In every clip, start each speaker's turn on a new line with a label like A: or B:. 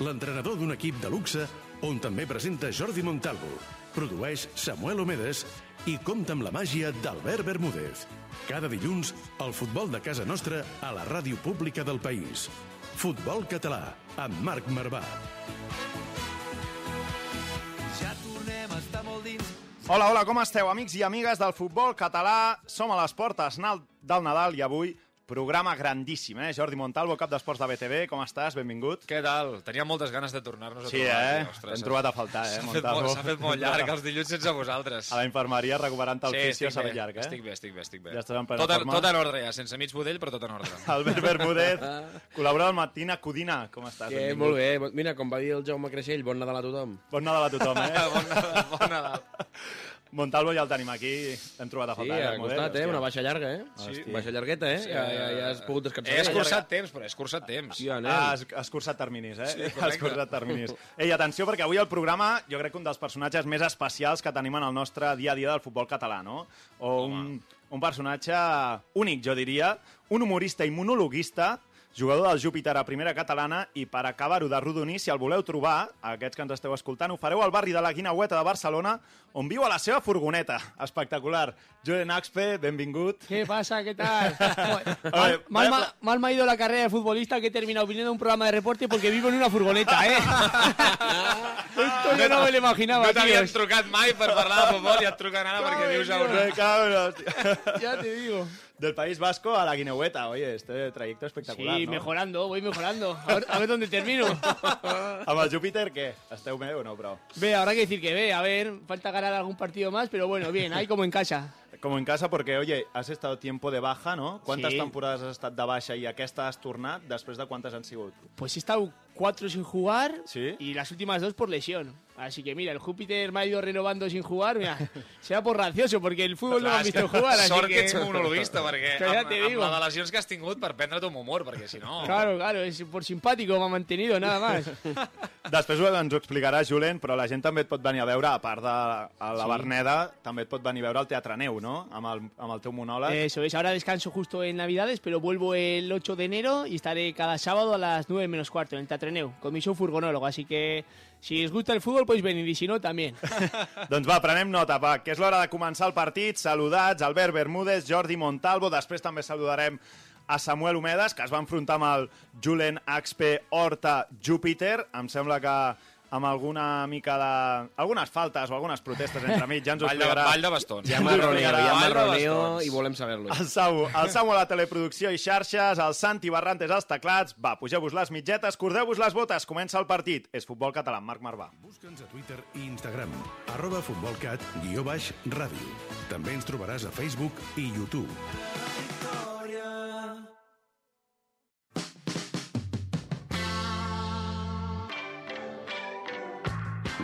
A: l'entrenador d'un equip de luxe on també presenta Jordi Montalvo, produeix Samuel Omedes i compta amb la màgia d'Albert Bermúdez. Cada dilluns, el futbol de casa nostra a la ràdio pública del país. Futbol Català, amb Marc Marvà.
B: Ja tornem a estar molt dins.
C: Hola, hola, com esteu, amics i amigues del futbol català? Som a les portes del Nadal i avui programa grandíssim, eh? Jordi Montalvo, cap d'esports de BTV, com estàs? Benvingut.
D: Què tal? Tenia moltes ganes de tornar-nos a
C: Sí,
D: trobar.
C: eh?
D: aquí, ostres,
C: Hem trobat a faltar, eh,
D: S'ha fet,
C: Montalvo?
D: s'ha fet molt llarg els dilluns sense vosaltres.
C: A la infermeria recuperant el fisio s'ha fet llarg, eh?
D: Estic bé, estic bé, estic bé.
C: Ja estàs en plena
D: tot,
C: forma.
D: tot en ordre ja, sense mig budell, però tot en ordre.
C: Albert Bermúdez, col·laborador del Matina Codina, com estàs? Benvingut.
E: molt bé. Mira, com va dir el Jaume Creixell, bon Nadal a tothom.
C: Bon Nadal a tothom, eh?
D: bon Nadal, bon Nadal.
C: Montalvo ja el tenim aquí, l'hem trobat a
E: Sí,
C: faltar.
E: ha
C: Bermúdez,
E: costat, eh? Una baixa llarga, eh?
C: Sí.
E: Baixa llargueta, eh? Ja, ja, ja has pogut descansar.
D: He escurçat temps, però he escurçat temps.
E: Hòstia, nen.
C: Ah, has, has cursat terminis, eh?
D: Sí,
C: has cursat terminis. Ei, atenció, perquè avui el programa, jo crec que un dels personatges més especials que tenim en el nostre dia a dia del futbol català, no? O un, un personatge únic, jo diria, un humorista i monologuista, jugador del Júpiter a primera catalana, i per acabar-ho de rodonir, si el voleu trobar, aquests que ens esteu escoltant, ho fareu al barri de la Guinaueta de Barcelona, on viu a la seva furgoneta. Espectacular. Julen Axpe, benvingut.
F: ¿Qué pasa? ¿Qué tal? Mal, mal, mal me ha ido la carrera de futbolista que he terminado viniendo a un programa de reporte porque vivo en una furgoneta, ¿eh? Esto yo no me lo imaginaba,
D: No t'havien trucat mai per parlar de futbol i et truquen ara perquè vius a
C: hostia.
F: Ya te digo.
C: Del País Vasco a la Guineueta, oye, este trayecto espectacular,
F: Sí,
C: no?
F: mejorando, voy mejorando. A ver, a ver dónde termino.
C: El Júpiter, què? Esteu bé o no, però?
F: Ve, habrá que decir que ve, a ver, falta ganar algún partido más, pero bueno, bien, ahí como en casa.
C: Como en casa, porque, oye, has estado tiempo de baja, no? Quantes
F: Sí.
C: temporades has estat de baixa i aquesta has tornat? Després de quantes han sigut?
F: Pues he estado cuatro sin jugar
C: Sí.
F: y las últimas dos por lesión. Así que mira, el Júpiter me ha ido renovando sin jugar, mira, será por racioso, porque el fútbol no me han visto jugar, así
D: Sort que
F: que...
D: ets monologuista, perquè
F: Que ja
D: amb, la de lesions que has tingut per prendre tu humor, perquè si no...
F: Claro, claro, es por simpático me ha mantenido, nada más.
C: Després ho- ens ho explicarà Julen, però la gent també et pot venir a veure, a part de a la
F: Sí.
C: Berneda, també et pot venir a veure al Teatre Neu, no? Amb el, amb el teu monòleg.
F: Eso es, ahora descanso justo en Navidades, pero vuelvo el 8 de enero y estaré cada sábado a las 9 menos cuarto en el Con mi show furgonólogo, así que si os gusta el fútbol podéis venir y si no, también.
C: Doncs va, prenem nota, va, que és l'hora de començar el partit. Saludats, Albert Bermúdez, Jordi Montalvo, després també saludarem a Samuel Homedes, que es va enfrontar amb el Julen Axpe Horta Júpiter. Em sembla que amb alguna mica de... algunes faltes o algunes protestes entre mig, ja ens ho
D: Ball de,
C: explicarà.
D: ball de bastons.
E: Hi ha
C: ens ho
E: marroneo,
C: explicarà
E: hi ha marroneo i volem saber-lo.
C: El Samu, el Samu a la teleproducció i xarxes, el Santi Barrantes als teclats. Va, pugeu-vos les mitgetes, cordeu-vos les botes, comença el partit. És Futbol Català, amb Marc Marvà.
A: Busca'ns a Twitter i Instagram, arroba futbolcat, guió baix, ràdio. També ens trobaràs a Facebook i YouTube.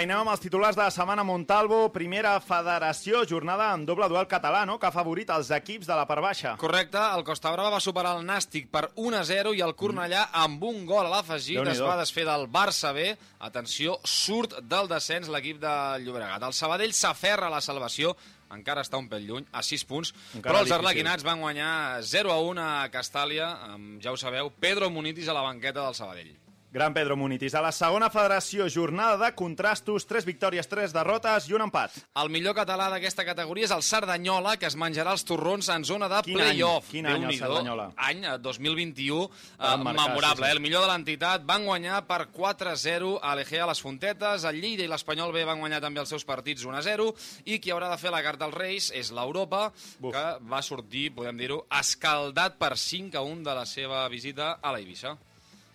C: I anem amb els titulars de la setmana Montalvo. Primera federació, jornada amb doble duel català, no?, que ha favorit els equips de la part baixa.
D: Correcte, el Costa Brava va superar el Nàstic per 1-0 i el Cornellà amb un gol a l'afegit es va desfer del Barça B. Atenció, surt del descens l'equip de Llobregat. El Sabadell s'aferra a la salvació encara està un pèl lluny, a 6 punts,
C: Encara
D: però els arlequinats van guanyar 0 a 1 a Castàlia, amb, ja ho sabeu, Pedro Munitis a la banqueta del Sabadell.
C: Gran Pedro Munitis. A la segona federació, jornada de contrastos, 3 victòries, 3 derrotes i un empat.
D: El millor català d'aquesta categoria és el Cerdanyola, que es menjarà els torrons en zona de
C: Quin any?
D: play-off.
C: Quin any el. Cerdanyola?
D: Any eh, 2021, eh,
C: Van marcar,
D: memorable.
C: sí, sí.
D: eh? El millor de l'entitat van guanyar per 4-0 a l'Egea a les Fontetes, el Lleida i l'Espanyol B van guanyar també els seus partits 1-0 i qui haurà de fer la carta als Reis és l'Europa, que va sortir, podem dir-ho, escaldat per 5-1 de la seva visita a la Eivissa.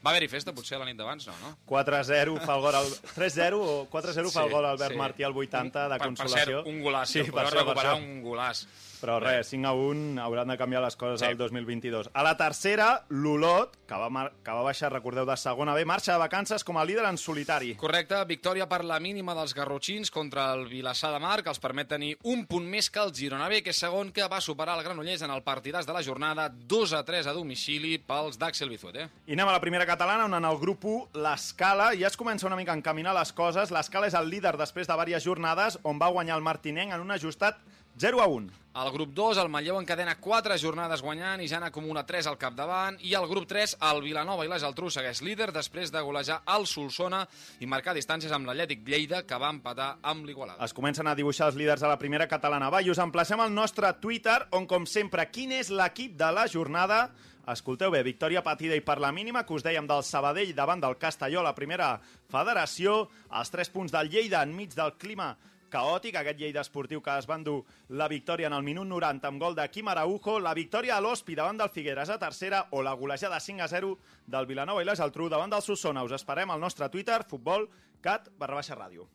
D: Va haver-hi festa, potser, la nit d'abans? No, no?
C: 4-0 fa el gol al... 3-0 o 4-0 fa el
D: Sí,
C: gol Albert
D: sí.
C: Martí al 80 de
D: per,
C: consolació.
D: Per cert, un golàs,
C: Sí,
D: sí,
C: per això, per
D: recuperar
C: això.
D: un golàs.
C: Però res, 5 a 1 hauran de canviar les coses
D: Sí.
C: al 2022. A la tercera, l'Olot, que, va que va baixar, recordeu, de segona B, marxa de vacances com a líder en solitari.
D: Correcte, victòria per la mínima dels garrotxins contra el Vilassar de Mar, que els permet tenir un punt més que el Girona B, que és segon, que va superar el Granollers en el partidàs de la jornada 2 a 3 a domicili pels d'Axel Bizuet. Eh?
C: I anem a la primera catalana, on en el grup 1, l'Escala, ja es comença una mica a encaminar les coses. L'Escala és el líder després de diverses jornades, on va guanyar el Martinenc en un ajustat 0 a 1.
D: Al grup 2, el Manlleu encadena 4 jornades guanyant i ja n'acumula 3 al capdavant. I al grup 3, el Vilanova i la Geltrú segueix líder després de golejar el Solsona i marcar distàncies amb l'Atlètic Lleida, que va empatar amb l'Igualada.
C: Es comencen a dibuixar els líders de la primera catalana. Va, i us emplacem al nostre Twitter, on, com sempre, quin és l'equip de la jornada? Escolteu bé, victòria patida i per la mínima, que us dèiem del Sabadell davant del Castelló a la primera federació, els 3 punts del Lleida enmig del clima caòtic, aquest Lleida esportiu que es va endur la victòria en el minut 90 amb gol de Quim Araujo, la victòria a l'Hospi davant del Figueres a tercera o la golejada 5 a 0 del Vilanova i la Geltrú davant del Solsona. Us esperem al nostre Twitter, futbol, cat, barra baixa ràdio.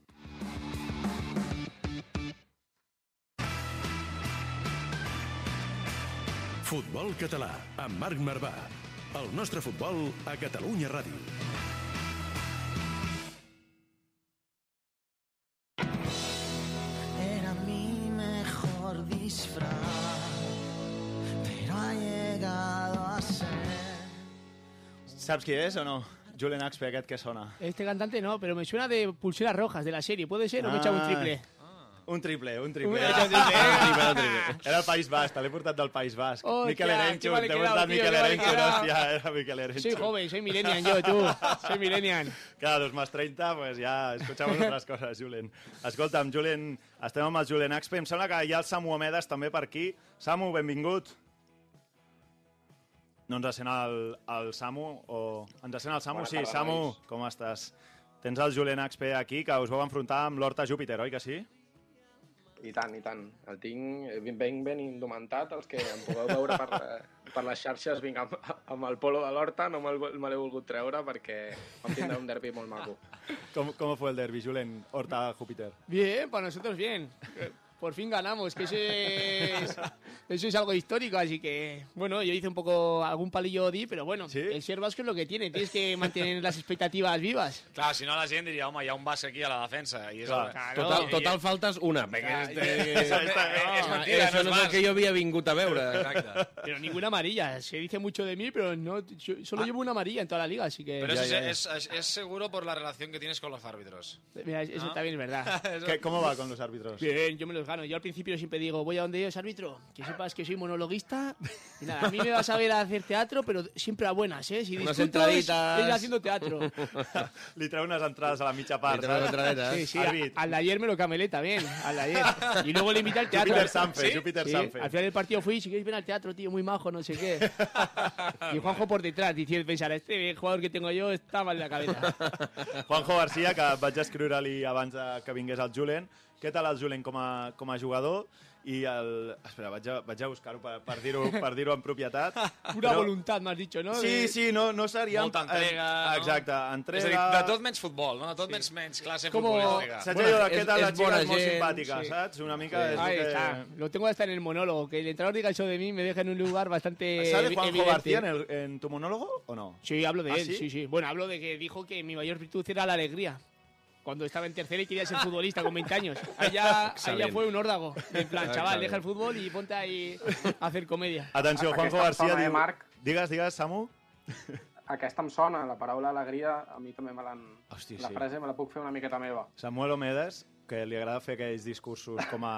A: Futbol català, amb Marc Marvà. El nostre futbol a Catalunya Ràdio.
C: Saps qui és o no? Julen Axpe, aquest que sona.
F: Este cantante no, pero me suena de pulseras rojas de la serie. ¿Puede ser? ¿O me he echado un
C: Ah.
F: triple?
C: Un triple, un
F: Un-
C: triple.
F: he echado un triple.
C: Era el País Basc, te l'he portat del País Basc.
F: Hòstia,
C: Miquel Erenchun, t'he portat Miquel Erenchun,
F: quedado.
C: hòstia, era Miquel Erenchun.
F: Soy joven, soy millennial yo, tú. Soy millennial.
C: Clar, dos más 30, pues ja escuchamos otras coses, Julen. Escolta'm, Julen, estem amb el Julen Axpe. Em sembla que hi ha el Samu Omedes també per aquí. Samu, benvingut. No ens sent el, el Samu? O... Ens sent el Samu?
G: Bona
C: sí,
G: tarda,
C: Samu,
G: nois.
C: com estàs? Tens el Julen Axpe aquí, que us vau enfrontar amb l'Horta Júpiter, oi que sí?
G: I tant, i tant. El tinc ben, ben, ben indumentat. Els que em pugueu veure per, eh, per les xarxes vinc amb, amb el polo de l'Horta, no me l'he volgut treure perquè vam tindre un derbi molt maco.
C: Com, com fue el derbi, Julen? Horta-Júpiter.
F: Bien, para nosotros bien. Por fin ganamos, que eso es, eso es algo histórico, así que, bueno, yo hice un poco, algún palillo di, pero bueno,
C: ¿Sí?
F: el ser vasco es lo que tiene, tienes que mantener las expectativas vivas.
D: Clar, si no la gent diria, home, hi ha un base aquí a la defensa. I és.
F: Claro.
E: Total, total faltes una. Perquè este...
D: És, és
E: Ah,
D: mentira,
E: això
D: no
E: no és el
D: és
E: que jo havia vingut a veure.
D: Exacte.
F: Pero ninguna amarilla, se dice mucho de mí, pero no, yo solo llevo una amarilla en toda la liga, así que,
D: Pero
C: Ya,
D: eso
C: ya,
D: es, es- es seguro por la relación que tienes con los árbitros.
F: mira, eso
D: ¿No?
F: también es verdad.
C: ¿Qué, ¿Cómo va con los árbitros?
F: Bien, yo me los gano. Yo al principio siempre digo, voy a donde ellos, árbitro, que sepas que soy monologuista. Y nada, a mí me vas a ver a hacer teatro, pero siempre a buenas, ¿eh? Si
E: Unas
F: discuto, es,
E: entraditas.
F: es haciendo teatro.
C: Li treu unes entrades a la saps?
E: entradetes.
F: Sí, sí, al de ayer me lo camelé también, al de ayer. Y luego le invité al teatro.
C: Júpiter Sanfe,
F: ¿Sí?
C: Júpiter
F: Sí,
C: Sanfe.
F: Al final del partido fui, si queréis ven al teatro, tío, muy majo, no sé qué. Y Juanjo por detrás, diciendo, pensar, este jugador que tengo yo está mal de la cabeza.
C: Juanjo Garcia, que vaig escriure-li abans que vingués el Julen. Què tal el Julen com a, com a jugador? I el... Espera, vaig a, vaig a buscar-ho per, per dir-ho per dir amb propietat.
F: Pura voluntad, me has dicho, ¿no?
C: Sí, sí, no, no seria...
D: Molta entrega, no?
C: Exacte,
D: És
C: entrega...
D: a dir, de tot menys futbol, no? De tot menys, menys classe
F: Com-
D: futbolística.
C: Saps allò de què
E: és-
C: tal
E: és
C: la xica
E: bona
C: és molt
E: gent,
C: simpàtica,
F: sí.
C: saps? Una mica és
F: Ahí
C: el que...
F: está. Lo tengo hasta en el monólogo. Que el entrenador diga eso de mí me deja en un lugar bastante
C: ¿Sale Juanjo
F: evidente.
C: García en, el- en tu monólogo o no?
F: Sí, hablo de
C: ¿Ah,
F: él,
C: sí?
F: sí? sí, Bueno, hablo de que dijo que mi mayor virtud era la alegría. Cuando estaba en tercera y quería ser futbolista con 20 años. Allá, allá fue un órdago. En plan, chaval, deja el fútbol y ponte ahí a hacer comedia.
C: Atenció, Juanjo García
G: eh,
C: diu...
G: Marc?
C: Digues, digues, Samu.
G: Aquesta em sona, la paraula alegria, a mi també me l'han...
C: Hosti,
G: La
C: sí.
G: frase me la puc fer una miqueta meva.
C: Samuel Omedes, que li agrada fer aquells discursos com a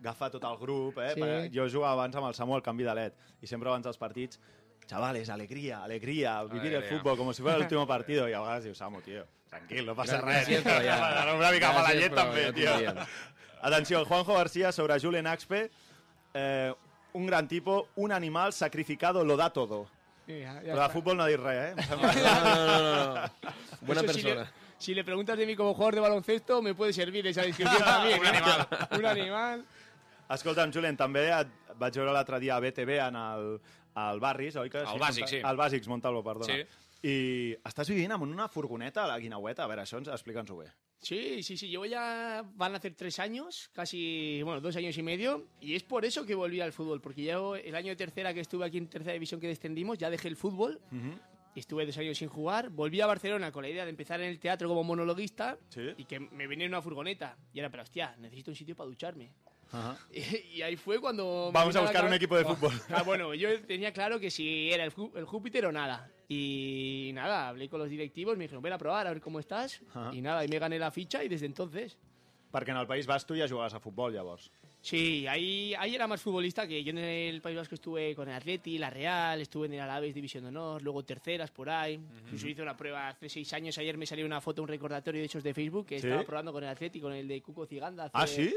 C: agafar tot el grup, eh?
F: Sí.
C: Perquè Jo jugava abans amb el Samu al canvi de led i sempre abans dels partits chavales, alegría, alegría, vivir el fútbol como si fuera el último partido. I a vegades dius, Samu, tio, tranquil, no passa res.
E: Gràcies, però ja.
C: Ara una mica mala
E: Gràcies,
C: llet
E: però
C: també,
E: ja t'ho
C: tio.
E: diem.
C: Atenció, Juanjo García sobre Julen Axpe. Eh, un gran tipo, un animal sacrificado lo da todo.
F: Sí,
C: Però de futbol no ha dit res, eh?
E: No, no, no, no, no. Buena
F: Eso, si le-
E: persona.
F: Si le, preguntas de mí como jugador de baloncesto, me puede servir esa descripción también.
D: Un animal.
F: Un animal.
C: Escolta'm, Julen, també et vaig veure l'altre dia a BTV en el, al Barris, oi? Que
D: Al Bàsic, sí.
C: Al Bàsics, Montalvo, perdona.
D: Sí.
C: I estàs vivint en una furgoneta a la Guinaueta. A veure, això ens explica'ns-ho bé.
F: Sí, sí, sí. Llevo ya, van a hacer tres años, casi, bueno, dos años y medio. Y es por eso que volví al fútbol, porque yo el año de tercera que estuve aquí en tercera división que descendimos, ya dejé el fútbol. y Estuve dos años sin jugar, volví a Barcelona con la idea de empezar en el teatro como monologuista
C: Sí.
F: y que me venía en una furgoneta. Y era, pero hostia, necesito un sitio para ducharme.
C: Ajá.
F: Y, y ahí fue cuando...
C: Vamos a buscar un equipo de fútbol.
F: Ah, bueno, yo tenía claro que si era el, Júpiter o nada. Y nada, hablé con los directivos, me dijeron, ven a probar, a ver cómo estás.
C: Ajá.
F: Y nada, y me gané la ficha y desde entonces...
C: Perquè en el País Basc tu ja jugaves a futbol, llavors.
F: Sí, ahí, ahí era más futbolista que yo en el País Vasco estuve con el Atleti, la Real, estuve en el Alaves División de Honor, luego terceras por ahí. Incluso hice una prueba hace seis años, ayer me salió una foto, un recordatorio de hechos de Facebook que
C: ¿Sí?
F: estaba probando con el Atleti, con el de Cuco Ciganda. hace-
C: Ah, sí?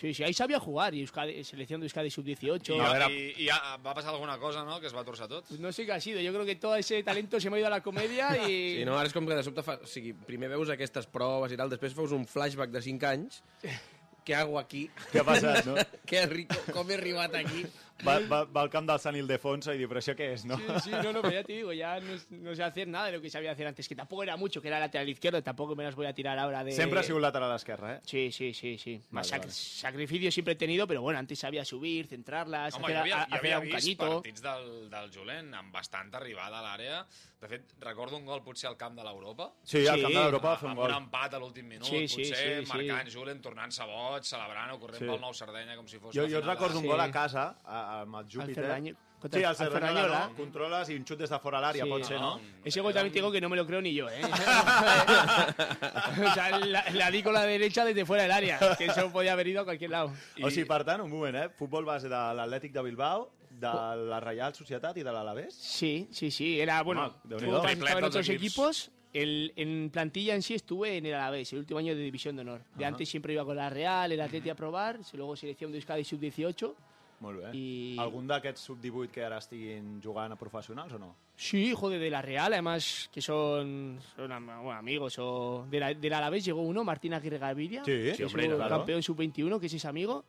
F: Sí, sí, ahí sabía jugar, y Euskadi- selección de Euskadi
D: I,
F: Sub-18.
C: A veure-
D: i, i ja va passar alguna cosa, no?, que es va torçar tot.
F: Pues no sé qué ha sido, yo creo que todo ese talento se me ha ido a la comedia y...
E: Sí, no, ara és com que de sobte fa... O sigui, primer veus aquestes proves i tal, després veus un flashback de 5 anys. Què hago aquí?
C: Què ha passat, no?
E: Què rico, com he arribat aquí?
C: Va, va, va al camp del Sant Ildefonso i diu, però això què és, no?
F: Sí, sí, no, no, pero ya te digo, ya no, no sé hacer nada de lo que sabía hacer antes, que tampoco era mucho, que era lateral izquierdo, tampoco me las voy a tirar ahora de...
C: Sempre ha sigut lateral esquerra, eh?
F: Sí, sí, sí, sí. Más
C: Vale,
F: sac-
C: vale.
F: sacrificio siempre he tenido, pero bueno, antes sabía subir, centrarlas,
D: Home,
F: hacer,
D: jo havia,
F: a-
D: jo
F: hacer
D: havia
F: algún
D: vist
F: cañito.
D: partits del, del Julen amb bastanta arribada a l'àrea. De fet, recordo un gol potser al camp de l'Europa.
C: Sí, al
F: Sí.
C: camp de l'Europa va fer un
D: amb
C: gol.
D: un empat a l'últim minut,
F: Sí, sí,
D: potser,
F: sí, sí.
D: marcant Julen, tornant-se boig, celebrant o corrent
C: Sí.
D: pel Nou Sardenya com si fos
C: Jo, jo recordo un
F: Sí.
C: gol a casa, a- amb el Júpiter.
F: Contra
C: Sí,
F: el-
C: al Cerdanyola,
F: Ferrañola.
C: no? Controles i un xut des de fora l'àrea,
F: Sí.
C: pot ser, no?
F: Ese gol también te digo que no me lo creo ni yo, ¿eh? o sea, la, la di con la derecha desde fuera del área, que eso podía haber ido a cualquier lado.
C: O sigui, per tant, un moment, eh? Futbol base de l'Atlètic de Bilbao, de la Reial Societat i de l'Alavés.
F: Sí, sí, sí. Era, bueno,
D: Triplet
F: en otros
D: equips.
F: equipos. El, en plantilla en sí estuve en el Alavés, el último año de División de Honor. De antes siempre iba con la Real, el Atleti a probar, luego selección de Euskadi Sub-18.
C: Molt bé.
F: I-
C: Algun d'aquests sub-18 que ara estiguin jugant a professionals o no?
F: Sí, joder, de la Real, además que son, son bueno, amigos. O de la, del Alavés llegó uno, Martín Aguirre Gaviria,
C: Sí,
F: que
C: sí,
F: es
C: hombre,
F: un
C: claro.
F: campeón Sub-21, que es ese amigo.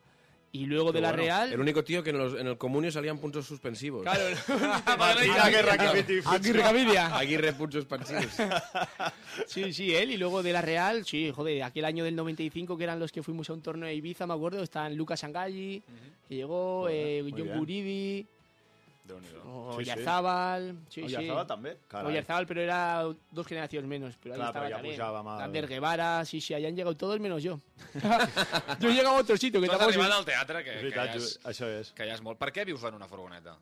F: Y luego de la
C: bueno.
F: Real...
E: El único tío que en, los, en el comunio salían puntos suspensivos.
F: Claro,
C: Aguirre.
F: Aguirre.
E: Aguirre puntos suspensivos.
F: Sí, sí, él. Y luego de la Real, sí, joder, aquel año del 95 que eran los que fuimos a un torneo de Ibiza, me acuerdo, están Lucas Angalli, que llegó,
C: Joder,
F: eh, John
C: bien.
F: Guridi,
C: Déu-n'hi-do.
F: o
C: Sí, sí.
F: Oyarzábal. Sí, sí.
C: Oyarzabal també? Carai.
F: Oyarzábal, pero era dos generaciones menos. Pero ahí
C: Claro,
F: estaba
C: pero ya
F: también.
C: pujaba mal.
F: Ander Guevara, sí, sí, ahí han llegado todos menos yo. yo he llegado a otro sitio que
D: Tu has arribat al teatre, que,
C: És
D: que,
C: veritat,
D: ja és,
C: Ju- això és.
D: que ja és molt. Per què vius en una furgoneta?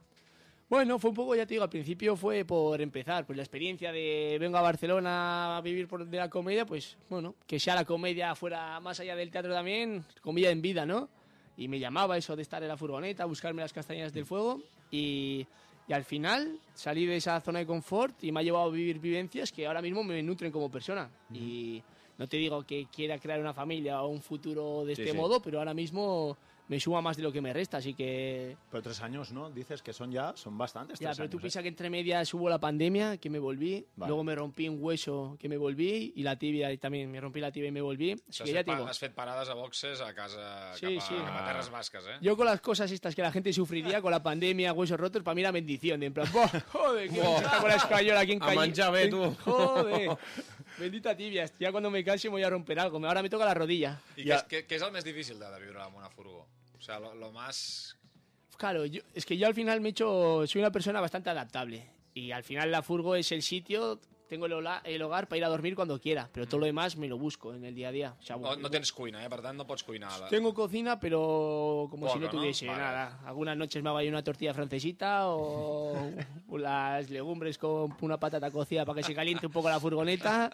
F: Bueno, fue un poco, ya te digo, al principio fue por empezar, pues la experiencia de vengo a Barcelona a vivir por de la comedia, pues bueno, que sea la comedia fuera más allá del teatro también, comedia en vida, ¿no? Y me llamaba eso de estar en la furgoneta, buscarme las castañas del fuego y, y al final salí de esa zona de confort y me ha llevado a vivir vivencias que ahora mismo me nutren como persona. Y no te digo que quiera crear una familia o un futuro de
E: Sí,
F: este
E: sí.
F: modo, pero ahora mismo me suma más de lo que me resta, así que
C: Pero tres años, ¿no? Dices que son ya, son bastantes
F: ya,
C: tres
F: pero tú
C: años,
F: piensas
C: ¿eh?
F: que entre medias hubo la pandemia, que me volví,
C: Vale.
F: luego me rompí un hueso, que me volví, y la tibia y también me rompí la tibia y me volví. Así que ya
D: fet,
F: te
D: pa-
F: digo,
D: has fet parades a boxes a casa
F: Sí,
D: cap, a,
F: sí.
D: cap a Terres Basques, eh?
F: yo con las cosas estas que la gente sufriría con la pandemia, huesos rotos, para mí era bendición. De en plan, "Buah, joder, que está con la escayola aquí en
E: A
F: calle.
E: manjar bé, tu.
F: Joder, bendita tibia. Ya cuando me case me voy a romper algo. Ahora me toca la rodilla.
D: I
C: Ja.
D: què, és, què, què és el més difícil de, de viure amb una furgó? O sea, lo, más...
F: Claro, yo- es que yo al final me he hecho, soy una persona bastante adaptable. Y al final la furgo es el sitio tengo el, hola- el hogar para ir a dormir cuando quiera, pero todo lo demás me lo busco en el día a día. O sea,
D: No, no tens cuina, eh? Per tant, no pots cuinar. La...
F: Tengo cocina, pero como si
D: Poco,
F: no
D: ¿no?
F: tuviese
D: Vale.
F: nada. Algunas noches me hago ahí una tortilla francesita o las legumbres con una patata cocida para que se caliente un poco la furgoneta.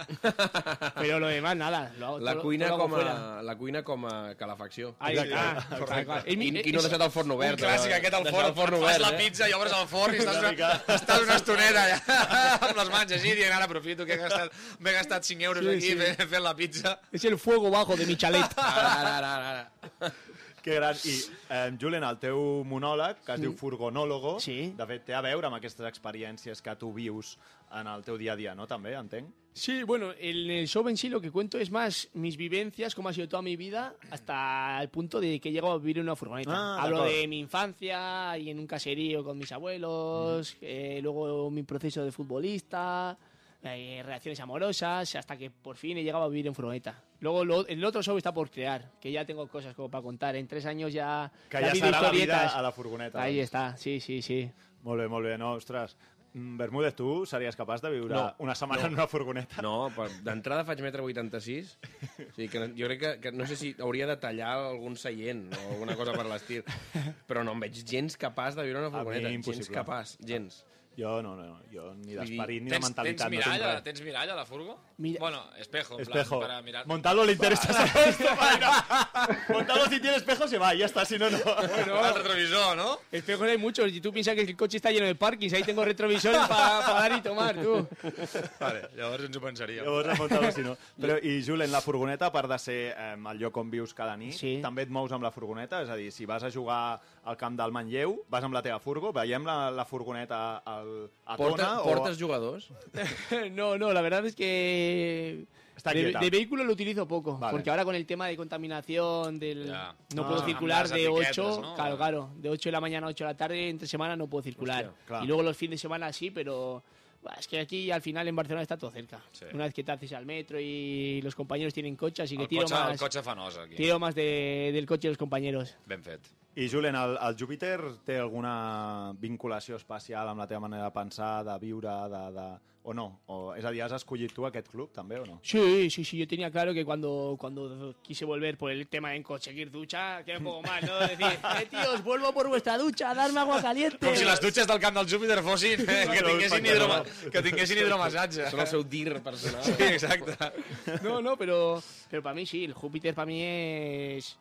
F: Pero lo demás, nada. Lo hago,
E: La
F: todo-
E: cuina,
F: todo lo hago
E: com a, la cuina com a calefacció.
F: Ahí está.
E: Correcte.
F: Mi-
E: I, I no deixat el forn
D: Un
E: obert.
D: clàssic,
E: eh?
D: aquest al
E: Deixar
D: forn, forn fas la
E: eh?
D: pizza i obres el forn i estàs una, estàs una estoneta allà amb les mans així dient ara aprofito que he gastat, m'he gastat 5 euros
F: Sí,
D: aquí
F: sí.
D: fent, fent la pizza.
F: Es el fuego bajo de mi chalet.
E: Ara, ara, ara, ara.
C: Que gran. I, eh, Julen, el teu monòleg, que es diu Furgonòlogo,
F: Sí.
C: de fet té a veure amb aquestes experiències que tu vius en el teu dia a dia, no? També, entenc?
F: Sí, bueno, en el show en sí lo que cuento es más mis vivencias, cómo ha sido toda mi vida, hasta el punto de que llego a vivir en una furgoneta.
C: Ah,
F: Hablo de mi infancia y en un caserío con mis abuelos, eh, luego mi proceso de futbolista, eh, relaciones amorosas, hasta que por fin he llegado a vivir en furgoneta. Luego lo- el otro show está por crear, que ya tengo cosas como para contar. En tres años ya...
C: Que
F: ya
C: serà la vida a la furgoneta.
F: Ahí está, sí, sí, sí.
C: Molt bé, molt bé. No, ostres, mm, Bermúdez, tu series capaç de viure
E: No.
C: una setmana
E: No.
C: en una furgoneta?
E: No, d'entrada faig metre 86, o sigui que jo crec que, que no sé si hauria de tallar algun seient o alguna cosa per l'estil, però no em veig gens capaç de viure en una
C: A mi,
E: furgoneta, gens capaç, gens.
C: Jo no, no, jo ni d'esperit ni de
D: Tens, tens,
C: mentalitat no tinc res.
D: tens miralla a la furgo?
F: Mira-
D: Bueno, espejo, en
C: Espejo.
D: plan, para mirar.
C: Montalo le interesa saber esto. Montalo si tiene espejo se va, ya está, si no, no.
D: Bueno, el retrovisor, ¿no?
F: Espejos hay muchos. Y tú piensas que el coche está lleno de parkings. Ahí tengo retrovisores para dar y tomar, tú.
D: Vale, llavors ens ho pensaríem.
C: Llavors a Montalo si no. Però, I, Julen, la furgoneta, a part de ser eh, el lloc on vius cada nit,
F: Sí.
C: també et mous amb la furgoneta? És a dir, si vas a jugar al camp del Manlleu, vas amb la teva furgo, veiem la, la furgoneta al, a
E: Porta,
C: Tona
E: portes
C: o...
E: jugadors?
F: No, no, la verdad es que
C: Está
F: de, de vehículo lo utilizo poco,
C: Vale.
F: porque ahora con el tema de contaminación, del
D: Ya.
F: no
C: Ah.
F: puedo circular de
D: etiquetas,
F: 8,
D: ¿no?
F: claro, claro, de 8 de la mañana a 8 de la tarde, entre semana no puedo circular.
E: Hostia,
C: claro.
F: Y luego los fines de semana sí, pero bah, es que aquí al final en Barcelona está todo cerca.
D: Sí.
F: Una vez que te haces al metro y los compañeros tienen coche, así que
D: El
F: tiro
D: cotxe,
F: más,
D: el cotxe fa nosa, aquí.
F: tiro más de- del coche de los compañeros.
D: Ben fet.
C: I, Julen, el, el Júpiter té alguna vinculació especial amb la teva manera de pensar, de viure, de, de... o no? O, és a dir, has escollit tu aquest club, també, o no?
F: Sí, sí, sí, yo tenía claro que cuando, cuando quise volver por el tema de conseguir ducha, queda un poco mal, ¿no? Decir, eh, tíos, vuelvo por vuestra ducha, darme agua caliente.
D: Com si les dutxes del camp del Júpiter fossin eh, que, tinguessin hidroma, que tinguessin hidromassatge.
E: Són el seu dir personal.
D: Sí, exacte.
F: No, no, pero, pero para mí sí, el Júpiter para mí es...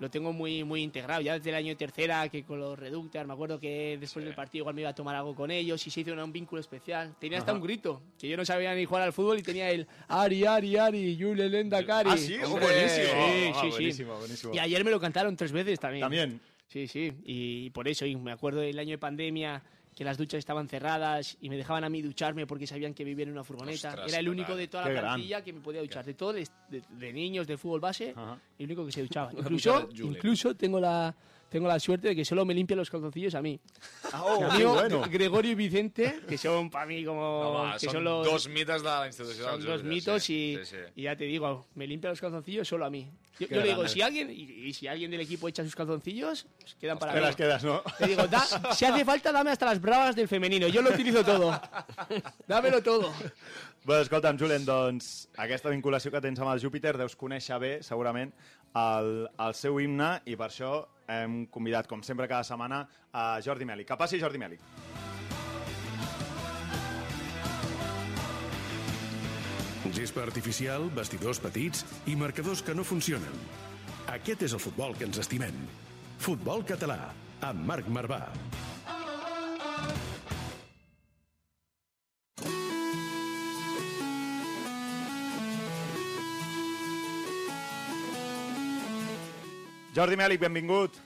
F: Lo tengo muy, muy integrado. Ya desde el año de tercera, que con los Reductors, me acuerdo que después del partido igual me iba a tomar algo con ellos y se hizo un vínculo especial. Tenía hasta un grito, que yo no sabía ni jugar al fútbol y tenía el Ari, Ari, Ari, Yule, Lenda, Cari.
C: Ah, sí?
F: Hombre,
C: buenísimo.
F: Sí,
C: Ah,
F: sí,
C: buenísimo,
F: sí.
C: buenísimo.
F: Y ayer me lo cantaron tres veces también.
C: También.
F: Sí, sí, y por eso, y me acuerdo del año de pandemia que las duchas estaban cerradas y me dejaban a mí ducharme porque sabían que vivía en una furgoneta.
D: Ostras,
F: Era el único de toda
C: Qué
F: la
C: gran.
F: plantilla que me podía duchar. De todos, de, de niños, de fútbol base,
C: Ajá.
F: el único que se duchaba.
E: ducha
F: Incluso, incluso tengo la, tengo la suerte de que solo me limpian los calzoncillos a mí.
C: Ah, oh,
F: Mi
C: qué
F: amigo
C: bueno.
F: Gregorio y Vicente, que son para mí como...
D: Home,
F: que
D: són,
F: son los,
D: dos mites de la institució
F: son dos mitos
D: sí.
F: y,
D: Sí, sí.
F: y ya te digo, me limpia los calzoncillos solo a mí. Yo, yo le digo, si alguien, y, y si alguien del equipo echa sus calzoncillos, pues quedan para
C: Te
F: mí.
C: las quedas, no?
F: Te digo, da- si hace falta, dame hasta las bravas del femenino. Yo lo utilizo todo. Dámelo todo.
C: Bé, escolta'm, Julen, doncs aquesta vinculació que tens amb el Júpiter deus conèixer bé, segurament, el, el seu himne i per això hem convidat, com sempre, cada setmana, a Jordi Mèlic. Que passi Jordi Mèlic.
A: Gespa artificial, vestidors petits i marcadors que no funcionen. Aquest és el futbol que ens estimem. Futbol català, amb Marc Marvà.
C: Jordi Mèlic, benvingut.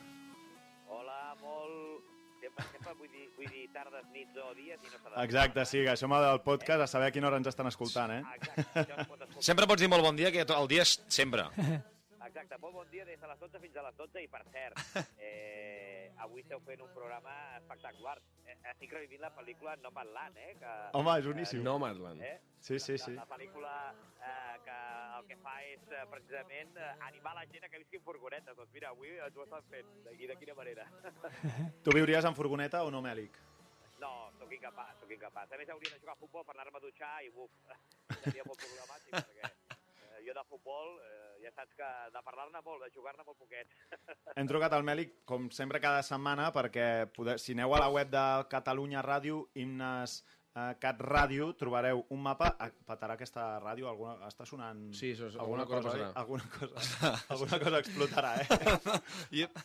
H: Hola, molt... Sempre, sempre vull, dir, vull dir tardes, nits o dies i no s'ha de...
C: Exacte, sí, que això m'ha del podcast, a saber a quina hora ens estan escoltant, eh?
H: Exacte, pot escoltar.
D: Sempre pots dir molt bon dia, que el dia és sempre.
H: Exacte, molt bon dia des de les 12 fins a les 12 i per cert, eh, avui esteu fent un programa espectacular. Eh, estic revivint la pel·lícula Nomadland, eh? Que,
C: Home, és boníssim.
E: Nomadland.
H: Eh?
C: Sí, sí, sí.
H: La, la pel·lícula eh, que el que fa és eh, precisament eh, animar la gent a que visqui en furgoneta. Doncs mira, avui ens ho estan fent. I de quina manera?
C: Tu viuries en furgoneta o no, Mèlic?
H: No, sóc incapaç, sóc incapaç. A més, hauria de jugar a futbol per anar-me a dutxar i, buf, seria molt problemàtic, perquè eh, jo de futbol, eh, ja saps que de parlar-ne molt, de jugar-ne molt poquet.
C: Hem trucat al Mèlic, com sempre, cada setmana, perquè poder, si aneu a la web de Catalunya Ràdio, himnes eh, Cat Ràdio, trobareu un mapa. Ah, Petarà aquesta ràdio? Alguna, està sonant...
E: Sí, és- alguna cosa
C: oi?
E: passarà.
C: Alguna cosa, alguna cosa explotarà, eh?
D: Yep.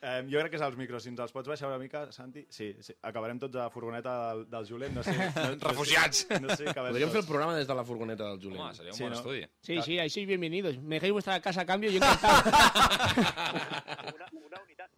C: Eh, jo crec que és els micros. Si ens els pots baixar una mica, Santi? Sí, sí. acabarem tots a la furgoneta del, del Julen. No sé, no,
D: Refugiats.
C: No sé,
E: Podríem fer el programa des de la furgoneta del Julen.
D: Home, seria un
C: Sí,
D: bon
C: no?
D: estudi.
F: Sí, sí, ahí sois bienvenidos. Me dejéis vuestra casa a cambio, yo encantado.
H: Una, una unitat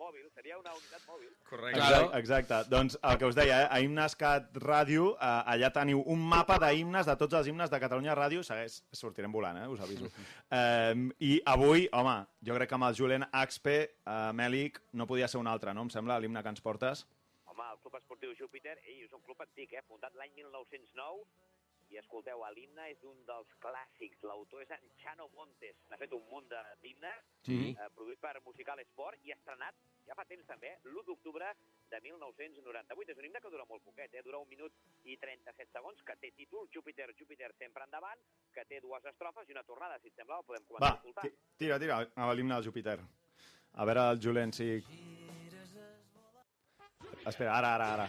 H: mòbil, seria una unitat mòbil.
D: Correcte.
C: Exacte, exacte. Doncs el que us deia, eh? a Himnes Cat Ràdio, eh, allà teniu un mapa d'himnes de tots els himnes de Catalunya Ràdio. Segueix, sortirem volant, eh? us aviso. Eh, I avui, home, jo crec que amb el Julen Axpe, eh, Mèlic, no podia ser un altre, no? Em sembla, l'himne que ens portes.
H: Home, el Club Esportiu Júpiter, ell és un club antic, eh? fundat l'any 1909, i escolteu, l'himne és un dels clàssics. L'autor és en Chano Montes. N'ha fet un munt de- d'himnes,
E: Sí.
H: eh, produït per Musical Sport i estrenat ja fa temps també, l'1 d'octubre de 1998. És un himne que dura molt poquet, eh? dura un minut i 37 segons, que té títol Júpiter, Júpiter sempre endavant, que té dues estrofes i una tornada, si et sembla, el podem començar
C: Va,
H: a escoltar.
C: ti- tira, tira, a l'himne del Júpiter. A veure el Julen si... Espera, ara, ara, ara.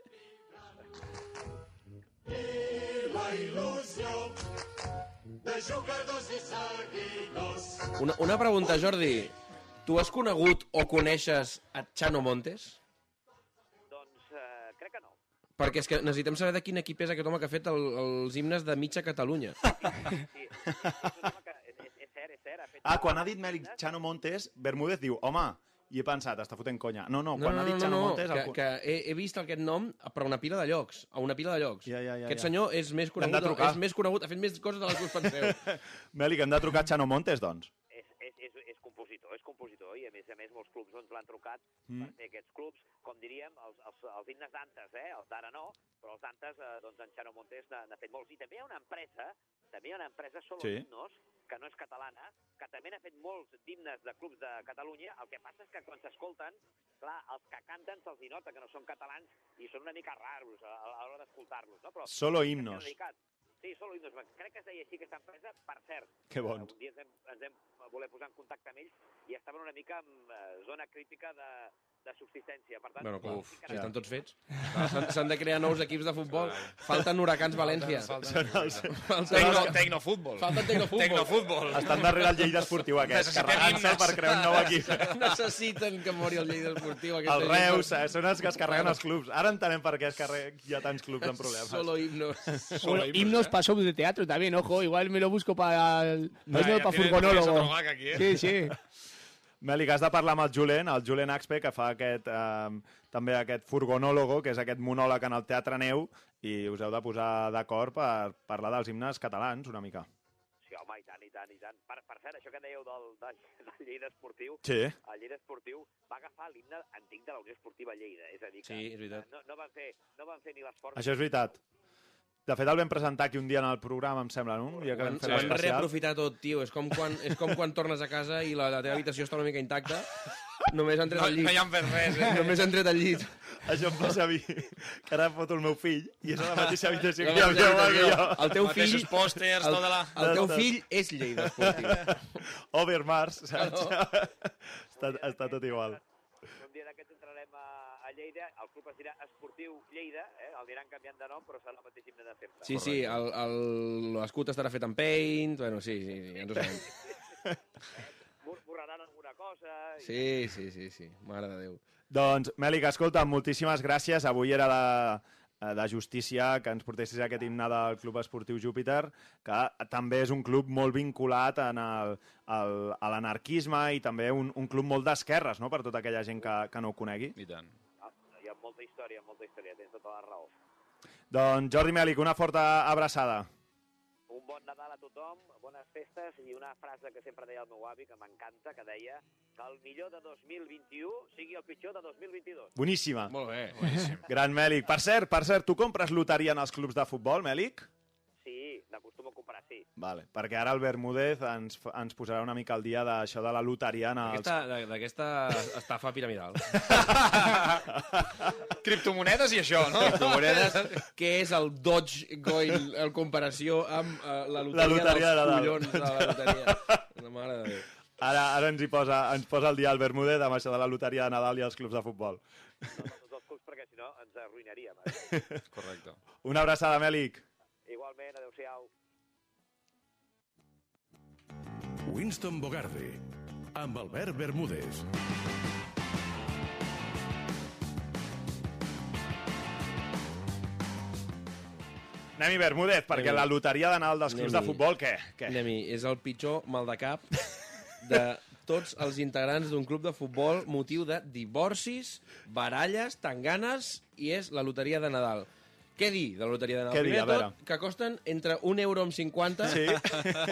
E: Una, una pregunta, Jordi. Tu has conegut o coneixes a Chano Montes?
H: Doncs eh, crec que no.
E: Perquè és que necessitem saber de quin equip és aquest home que ha fet el, els himnes de mitja Catalunya.
H: Sí, és, és, que, és, és, és cert, és cert. Ha fet
C: Ah, quan ha dit Mèlic Chano Montes, Bermúdez diu, home, i he pensat, està fotent conya. No, no,
E: No,
C: quan
E: no,
C: ha dit
E: no,
C: Chano
E: no,
C: Montes...
E: que,
C: el...
E: que he, he vist aquest nom per una pila de llocs, a una pila de llocs.
C: Ja, ja, ja,
E: Aquest
C: ja.
E: senyor és més conegut, és més conegut, ha fet més coses de les que us penseu.
C: Mèlic, hem de trucar a Chano Montes, doncs.
H: Compositor, és compositor, i a més a més molts clubs doncs, l'han trucat
C: Mm.
H: per fer aquests clubs, com diríem, els, els, els himnes d'antes, eh? els d'ara no, però els d'antes, eh, doncs en Xano Montes n'ha fet molts. I també hi ha una empresa, també hi ha una empresa, Solo
C: Sí.
H: Himnos, que no és catalana, que també n'ha fet molts d'himnes de clubs de Catalunya. El que passa és que quan s'escolten, clar, els que canten se'ls nota que no són catalans i són una mica raros a, a l'hora d'escoltar-los. No? Però
C: Solo Himnos.
H: Sí, Solo Himnos. Crec que es deia així aquesta empresa, per cert.
C: Que bons.
H: Un dia ens hem, ens hem voler posar en contacte amb ells i estaven una mica en eh, zona crítica de, de subsistència. Per tant,
E: Bueno, clar,
H: uf,
E: si estan tots fets. S'han- S'han de crear nous equips de futbol. Falten huracans València.
D: Falten-
E: Falten-
D: Tecno, tecnofutbol.
E: Falta tecnofutbol.
D: Tecnofutbol.
C: Estan darrere el Lleida Esportiu aquest, carregant-se per crear un nou equip.
E: Necessiten que mori el Lleida Esportiu.
C: El. Reus, eh, són els que es carreguen els clubs. Ara entenem per què es hi ha tants clubs amb problemes.
E: Solo himnos.
F: Bueno, himnos para show de teatro también, ojo. Igual me lo busco para no, para
D: tienes-
F: furgonólogo.
D: ¿eh?
F: Sí, sí.
C: Mèlic, has de parlar amb el Julen, el Julen Axpe, que fa aquest, eh, també aquest furgonòlogo, que és aquest monòleg en el Teatre Neu, i us heu de posar d'acord per parlar dels himnes catalans una mica.
H: Sí, home, i tant, i tant, i tant. Per, per cert, això que dèieu del, del, del Lleida Esportiu,
C: Sí.
H: el Lleida Esportiu va agafar l'himne antic de la Unió Esportiva Lleida. És a dir, que
E: Sí, és veritat.
H: No, no, van fer, no van fer ni l'esforç...
C: Això és veritat. De fet, el vam presentar aquí un dia en el programa, em sembla, no? Un dia que vam fer
E: van reaprofitar tot, tio. És com quan, és com quan tornes a casa i la, la teva habitació està una mica intacta. Només han tret
D: No,
E: el llit.
D: no hi han fet res, eh?
E: Només han tret el llit.
C: Això em passa a mi, que ara foto el meu fill, i és a la mateixa habitació que
E: La
C: havia
E: mateixa
C: igual que jo.
E: habitació. El teu fill...
D: Mateixos pòsters,
E: el,
D: tota la...
E: el teu fill és Lleida Esportiu.
C: Overmars, saps? està, està tot igual.
H: Un dia d'aquests entrarem a, a Lleida, el club es dirà Esportiu Lleida, eh? el diran canviant de nom, però serà el mateix himne de sempre.
E: Sí, sí, el- el- l'escut estarà fet amb paint... Bueno, sí, sí, sí ja ens ho sabem.
H: Bor- Borraran alguna cosa... I...
E: Sí, sí, sí, sí. Mare de Déu.
C: Doncs, Mèlic, escolta, moltíssimes gràcies. Avui era de, eh, de justícia que ens portessis aquest himne del Club Esportiu Júpiter, que també és un club molt vinculat en el, el, a l'anarquisme i també un, un club molt d'esquerres, no?, per tota aquella gent que, que no ho conegui.
D: I tant.
H: Molta història, molta història, tens tota la raó.
C: Doncs Jordi Mèlic, una forta abraçada.
H: Un bon Nadal a tothom, bones festes i una frase que sempre deia el meu avi, que m'encanta, que deia que el millor de 2021 sigui el pitjor de 2022.
C: Boníssima.
E: Molt bé.
C: Gran Mèlic. Per cert, per cert, tu compres loteria en els clubs de futbol, Mèlic?
H: Sí, n'acostumo a comprar, sí.
C: Vale, perquè ara el Bermúdez ens, ens posarà una mica al dia d'això de la loteria en els...
E: Aquesta- D'aquesta estafa piramidal.
D: Criptomonedes i això, no?
E: Criptomonedes, que és el Dogecoin en comparació amb uh, la loteria,
C: La loteria de
E: dels
C: Nadal.
E: collons de la loteria. La mare de Déu.
C: Ara, ara ens hi posa, ens posa el dia el Bermúdez amb això de la loteria de Nadal i els clubs de futbol.
H: Tots els clubs, perquè si no ens arruïnaríem. Eh?
D: Correcte.
C: Una abraçada, Mèlic.
H: Igualment, adeu-siau.
A: Winston Bogarde, amb Albert Bermúdez.
C: Anem-hi, Bermúdez, perquè
E: Anem-hi.
C: la loteria de Nadal dels clubs de futbol, què? què?
E: Anem-hi. És el pitjor mal de cap de tots els integrants d'un club de futbol motiu de divorcis, baralles, tanganes i és la loteria de Nadal. Què dir de la loteria de Nadal?
C: Què dir?
E: Primer
C: A
E: de
C: veure.
E: tot, que costen entre un euro amb 50
C: Sí.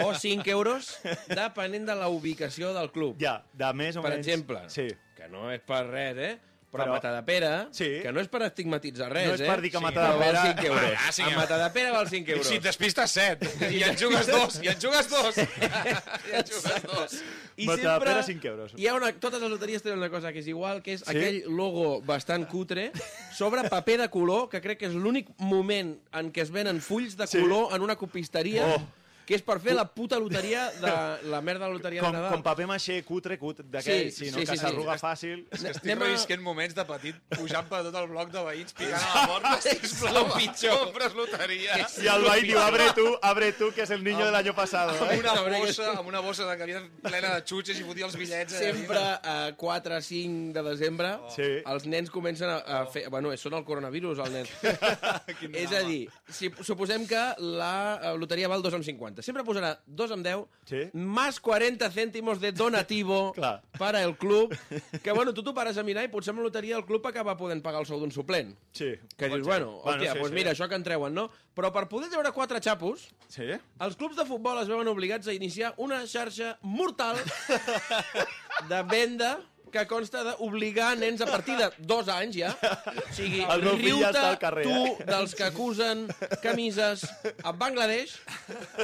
E: o 5 euros, depenent de la ubicació del club.
C: Ja, de més o
E: Per
C: menys...
E: exemple,
C: Sí.
E: que no és per res, eh? Però,
C: Però-
E: a Matadepera,
C: Sí.
E: que no és per estigmatitzar res,
C: No és
E: eh?
C: per dir que
E: sí,
C: Matadepera-
E: Val 5 euros.
D: Ah, sí,
E: a
D: eh?
E: Matadepera val 5
D: I
E: euros.
D: si et despistes, 7. I en jugues dos. I en jugues dos. I en jugues dos.
E: I
C: Matadepera,
E: sempre
C: 5 euros.
E: Hi ha una, totes les loteries tenen una cosa que és igual, que és
C: Sí?
E: aquell logo bastant cutre sobre paper de color, que crec que és l'únic moment en què es venen fulls de
C: Sí.
E: color en una copisteria,
C: Oh.
E: Que és per fer la puta loteria de la merda de la loteria
C: Com,
E: de Nadal.
C: com paper maixer cutre, cutre d'aquell,
E: Sí,
C: sí, no?
E: sí,
C: que
E: sí, sí.
C: s'arruga fàcil.
D: És que estic
E: Anem a-
D: revisquent moments de petit pujant per tot el bloc de veïns picant a la porta. Sisplau,
E: pitjor.
D: compres loteria.
C: I el veí diu, abre tu, abre tu, que és el niño del año pasado.
D: Amb
C: Eh?
D: una bossa, amb una bossa de que havia plena de xutxes i fotia els bitllets. eh,
E: Sempre a 4 5 de desembre
C: Sí.
E: els nens comencen a, a fer... Bueno, són el coronavirus, el nen. és a dir, si suposem que la eh, loteria val 2,50. Sempre posarà 2 amb 10,
C: Sí.
E: más 40 cèntimos de donativo para el club, que bueno, tu t'ho pares a mirar i potser amb la loteria el club acaba podent pagar el sou d'un suplent.
C: Sí.
E: Que dius, bueno,
C: Bueno,
E: hòstia,
C: sí,
E: doncs
C: sí.
E: mira, això que en treuen, no? Però per poder treure quatre xapos,
C: Sí?
E: els clubs de futbol es veuen obligats a iniciar una xarxa mortal de venda que consta d'obligar nens a partir de dos anys ja. O sigui,
C: El meu fill ja
E: riu-te
C: està al carrer,
E: tu
C: eh?
E: dels que acusen camises a Bangladesh,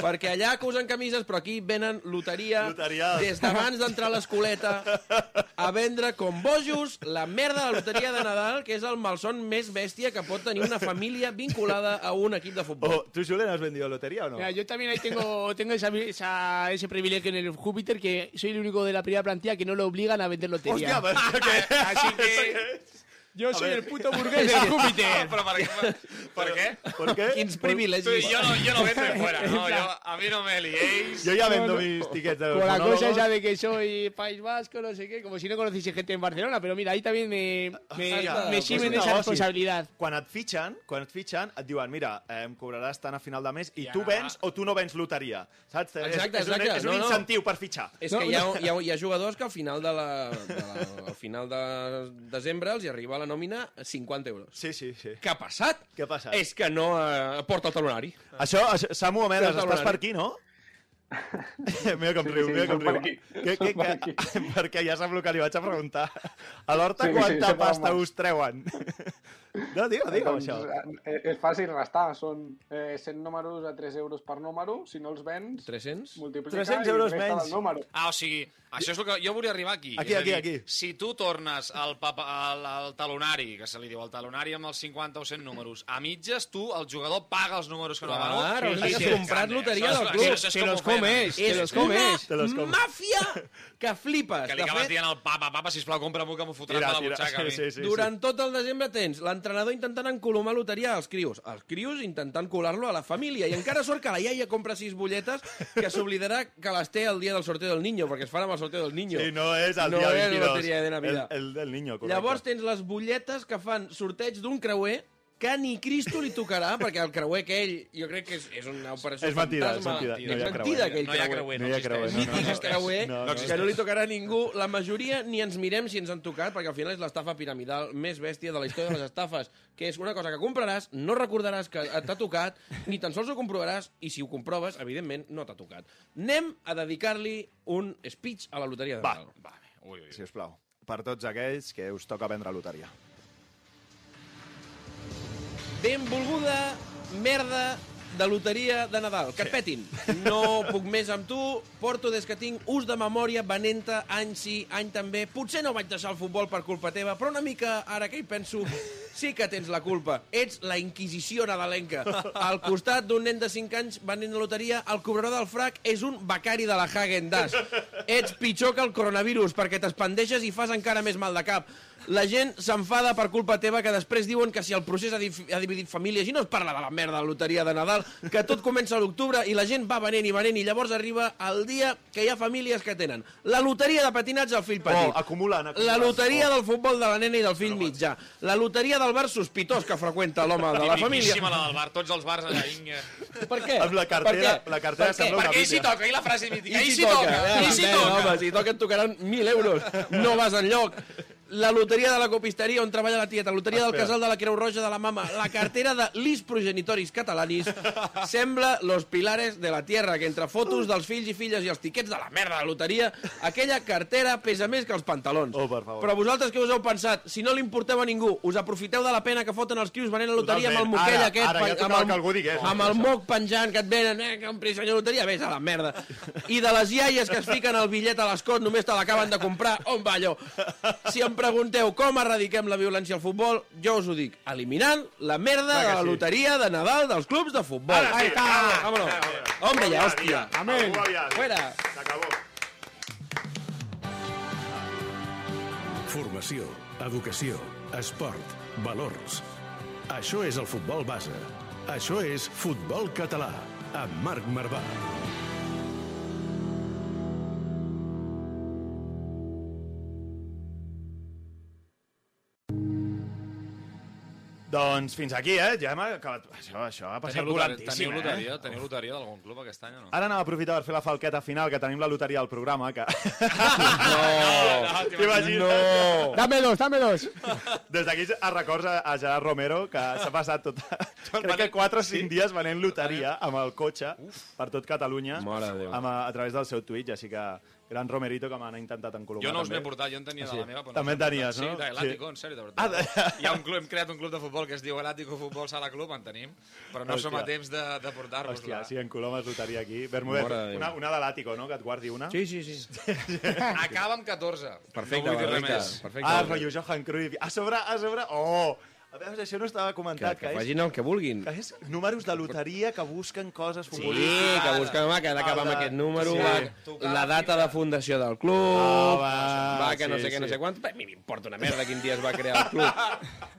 E: perquè allà acusen camises, però aquí venen loteria,
C: Loteria.
E: des d'abans d'entrar a l'escoleta a vendre com bojos la merda de la loteria de Nadal, que és el malson més bèstia que pot tenir una família vinculada a un equip de futbol.
C: Oh, ¿Tú, Julen, has vendido lotería o no?
F: Mira, yo también ahí tengo, tengo esa, esa- ese privilegio en el Júpiter que soy el único de la primera plantilla que no lo obligan a vender lotería.
C: Què?
F: Así que yo soy el puto burgués del Júpiter.
D: Però per què? Per què?
C: ¿Por qué?
E: Quins
D: Tu,
E: privilegis.
D: yo no, yo no vendo de fuera, no, yo, a mí no me liéis.
C: Yo ya vendo
F: No, no.
C: mis tickets de los
F: Con la cosa esa de que soy País Vasco, no sé qué, como si no conociese gente en Barcelona, pero mira, ahí también me, me,
C: Hòstia,
F: me
C: un
F: esa
C: negoci.
F: responsabilidad.
C: Quan et fitxen, quan et fitxen, et diuen, mira, eh, em cobraràs tant a final de mes i
D: Ja.
C: tu vens o tu no vens loteria. Saps?
E: Exacte,
C: és, és, un,
E: exacte.
C: és un
E: No, no.
C: incentiu per fitxar.
E: És
F: No,
E: que hi ha, hi, ha, hi ha jugadors que al final de, la, de la, al final de desembre els hi arriba la nòmina a 50 euros.
C: Sí, sí, sí.
E: Què ha passat?
C: Què ha passat?
E: És que no eh, porta el talonari.
C: Això, això Samu Omedes, estàs
E: talonari.
C: per aquí, no? mira com
G: Sí,
C: riu,
G: sí,
C: mira com riu. Que, que,
G: per
C: que, perquè ja sap el que li vaig a preguntar. A l'Horta,
G: Sí, sí,
C: quanta
G: sempre
C: pasta us treuen? No, digue, digue
G: Doncs,
C: això.
G: eh, és fàcil restar, són eh, 100 números a 3 euros per número, si no els vens,
E: 300?
G: multiplica
C: 300
G: i
C: euros menys.
G: número.
D: Ah, o sigui, això és el que jo volia arribar aquí.
C: Aquí,
D: és
C: aquí,
D: dir,
C: aquí.
D: Si tu tornes al, papa, al, al talonari, que se li diu el talonari amb els 50 o 100 números, a mitges, tu, el jugador, paga els números que no ha venut.
E: Claro,
F: Sí,
E: sí,
F: sí,
E: has comprat loteria
D: Això
E: del
D: és-
E: club.
D: això és
F: Te
D: com
F: los
D: ho fem.
F: comes, te
E: És
F: los
E: una
F: comes.
C: Te los comes.
E: màfia que flipes.
D: Que li
E: De
D: acabes
E: fet,
D: dient al papa, papa, sisplau, compra-m'ho, que m'ho fotran
C: Tira,
D: a la butxaca. a mi.
C: Sí, sí, sí.
E: Durant tot el desembre tens l'entrenador intentant encolomar loteria als crios, els crios intentant colar-lo a la família, i encara sort que la iaia compra sis butlletes que s'oblidarà que les té el dia del sorteo del niño, perquè es fan amb el sorteo del niño.
C: Sí, no és el
E: No
C: dia
E: és
C: 22.
E: loteria de Navidad.
C: El, el del niño, correcte.
E: Llavors tens les butlletes que fan sorteig d'un creuer que ni Cristo li tocarà, perquè el creuer aquell, jo crec que és, és una operació
C: És mentida, és
E: fantasma.
C: mentida. No hi ha
E: és
C: creuer.
E: mentida aquell
D: No hi ha
E: creuer.
D: creuer,
C: No hi ha creuer, no,
E: Mític és creuer,
C: No, no,
E: que no li tocarà a ningú. La majoria ni ens mirem si ens han tocat, perquè al final és l'estafa piramidal més bèstia de la història de les estafes, que és una cosa que compraràs, no recordaràs que t'ha tocat, ni tan sols ho comprovaràs, i si ho comproves, evidentment, no t'ha tocat. Anem a dedicar-li un speech a la loteria de
C: Va,
E: Nadal.
D: Va, bé. Ui, ui,
C: Si us plau, per tots aquells que us toca vendre loteria.
E: Benvolguda merda de loteria de Nadal. Que et petin. No puc més amb tu. Porto des que tinc ús de memòria, venenta, any sí, any també. Potser no vaig deixar el futbol per culpa teva, però una mica, ara que hi penso, sí que tens la culpa. Ets la inquisició nadalenca. Al costat d'un nen de 5 anys venent la loteria, el cobrador del frac és un becari de la Häagen-Dazs. Ets pitjor que el coronavirus, perquè t'espandeixes i fas encara més mal de cap. La gent s'enfada per culpa teva que després diuen que si el procés ha, dif- ha dividit famílies i no es parla de la merda de la loteria de Nadal, que tot comença a l'octubre i la gent va venent i venent i llavors arriba el dia que hi ha famílies que tenen la loteria de patinatge al fill petit.
C: Oh, acumulant, acumulant.
E: La loteria
C: Oh.
E: del futbol de la nena i del fill mitjà. La loteria del bar sospitós que freqüenta l'home de la família.
D: Tipiquíssima la del bar, tots els bars allà, Inga.
E: Per què?
C: Amb la cartera,
E: Per què?
C: la cartera
E: Per què?
C: sembla una
D: Perquè hi s'hi toca, i la frase mítica,
E: si
D: s'hi toca,
E: toca,
D: hi s'hi
E: eh,
D: toca.
E: Home, si toca et tocaran 1.000 euros. No vas enlloc. La loteria de la copisteria on treballa la tieta, la loteria del casal de la Creu Roja de la mama, la cartera de lis progenitoris catalanis, sembla los pilares de la tierra, que entre fotos dels fills i filles i els tiquets de la merda de la loteria, aquella cartera pesa més que els pantalons.
C: Oh, per favor.
E: Però vosaltres què us heu pensat? Si no li importeu a ningú, us aprofiteu de la pena que foten els crios venent la loteria amb el
C: Totalment.
E: moquell
C: Ara-
E: aquest,
C: ara ja
E: amb,
C: que algú digués.
E: amb el moc penjant que et venen, eh, que compri senyor loteria, vés a la merda. I de les iaies que es fiquen el bitllet a l'escot, només te l'acaben de comprar, on va allò? Si em pregunteu com erradiquem la violència al futbol, jo us ho dic, eliminant la merda
C: Clar que
E: de la
C: sí.
E: loteria de Nadal dels clubs de futbol.
C: Ara sí,
E: Ahí está.
C: ara,
E: Vámonos.
C: ara.
E: Hombre, ya,
C: Algú
E: hòstia.
C: havia,
E: Amén.
C: algú havia.
E: Fuera.
C: S'acabó.
A: Formació, educació, esport, valors. Això és el futbol base. Això és Futbol Català, amb Marc Marvà.
C: Doncs fins aquí, eh? Ja hem acabat. Això, això ha passat
D: Teniu
C: volantíssim,
D: teniu
C: eh?
D: loteria, teniu loteria d'algun club aquest any o no?
C: Ara anem a aprofitar per fer la falqueta final, que tenim la loteria al programa, que...
E: No.
C: T'imagines?
E: No.
F: Dame dos, dame dos.
C: Des d'aquí es records a, a Gerard Romero, que s'ha passat tot... Crec que 4 o 5 dies venent loteria amb el cotxe per tot Catalunya
E: Mare
C: amb, a, a través del seu Twitch, així que gran Romerito que m'han intentat encolomar
D: Jo no us
C: també.
D: n'he portat, jo en tenia de la meva. Però
C: També
D: no
C: en tenies,
D: Sí,
C: no?
D: de
C: Sí.
D: l'Àtico, en sèrio, de
C: Ah,
D: veritat.
C: de-
D: Hi ha un club, hem creat un club de futbol que es diu l'Àtico Futbol Sala Club, en tenim, però no som a
C: Hòstia.
D: temps de, de portar-vos-la.
C: Hòstia, si en colomes loteria aquí. Bermudet,
E: de
C: una, una de l'Àtico, no? Que et guardi una.
E: Sí, sí, sí.
D: Acaba amb 14.
E: Perfecte,
D: no vull dir res més.
E: Perfecte.
C: Ah, el rotllo Johan Cruyff. A sobre, a sobre... Oh! A veure, això no estava
E: Que,
C: comentat,
E: que
C: que, és,
E: facin el que vulguin.
C: que és números de loteria que busquen coses
E: Sí,
C: futbolístiques.
E: que busquem home, que ha d'acabar amb aquest número,
C: sí.
E: va, la data de fundació del club,
C: Ah, va,
E: va, que no
C: sí,
E: sé què, no
C: sí.
E: sé quant. A mi m'importa una merda quin dia es va crear el club.